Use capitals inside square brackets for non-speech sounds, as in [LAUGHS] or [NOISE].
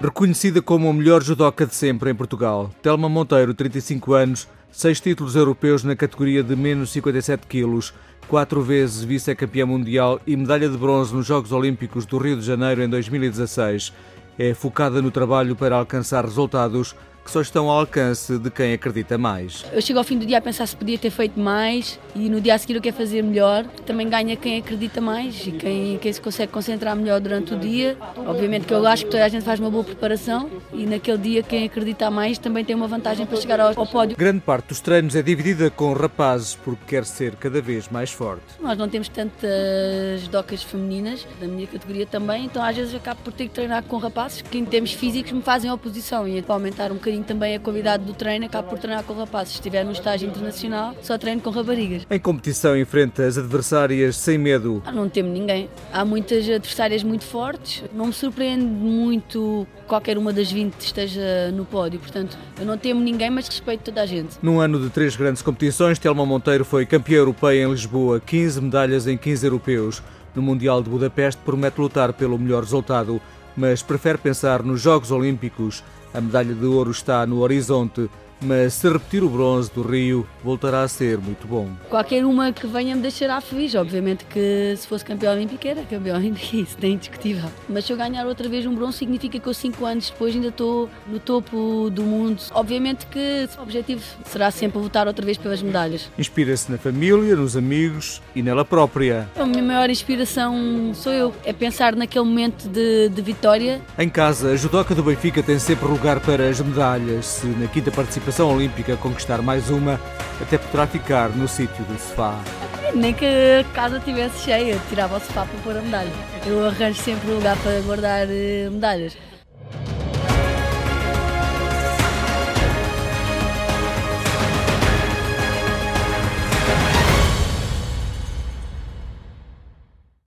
Reconhecida como a melhor judoca de sempre em Portugal, Telma Monteiro, 35 anos, seis títulos europeus na categoria de menos 57 quilos, quatro vezes vice-campeã mundial e medalha de bronze nos Jogos Olímpicos do Rio de Janeiro em 2016. É focada no trabalho para alcançar resultados que só estão ao alcance de quem acredita mais. Eu chego ao fim do dia a pensar se podia ter feito mais e no dia a seguir eu quero fazer melhor. Também ganha quem acredita mais e quem, quem se consegue concentrar melhor durante o dia. Obviamente que eu acho que toda a gente faz uma boa preparação e naquele dia quem acredita mais também tem uma vantagem para chegar ao, ao pódio. Grande parte dos treinos é dividida com rapazes porque quer ser cada vez mais forte. Nós não temos tantas docas femininas da minha categoria também, então às vezes acabo por ter que treinar com rapazes que em termos físicos me fazem oposição e para aumentar um bocadinho também a qualidade do treino, acabo por treinar com rapazes. Se estiver no estágio internacional, só treino com raparigas. Em competição enfrenta as adversárias sem medo. Ah, não temo ninguém. Há muitas adversárias muito fortes. Não me surpreende muito qualquer uma das 20 esteja no pódio. Portanto, eu não temo ninguém, mas respeito toda a gente. Num ano de três grandes competições, Telma Monteiro foi campeã europeia em Lisboa, 15 medalhas em 15 europeus. No Mundial de Budapeste promete lutar pelo melhor resultado, mas prefere pensar nos Jogos Olímpicos. A medalha de ouro está no horizonte mas se repetir o bronze do Rio, voltará a ser muito bom. Qualquer uma que venha me deixará feliz. Obviamente que se fosse campeão olímpico era campeão olímpico, [LAUGHS] isso é indiscutível. Mas se eu ganhar outra vez um bronze, significa que eu cinco anos depois ainda estou no topo do mundo. Obviamente que o objetivo será sempre votar outra vez pelas medalhas. Inspira-se na família, nos amigos e nela própria. A minha maior inspiração sou eu. É pensar naquele momento de, de vitória. Em casa, a judoca do Benfica tem sempre lugar para as medalhas. Se na quinta participação participação olímpica conquistar mais uma, até poderá ficar no sítio do sofá. Nem que a casa estivesse cheia, tirava o sofá para pôr a medalha. Eu arranjo sempre um lugar para guardar eh, medalhas.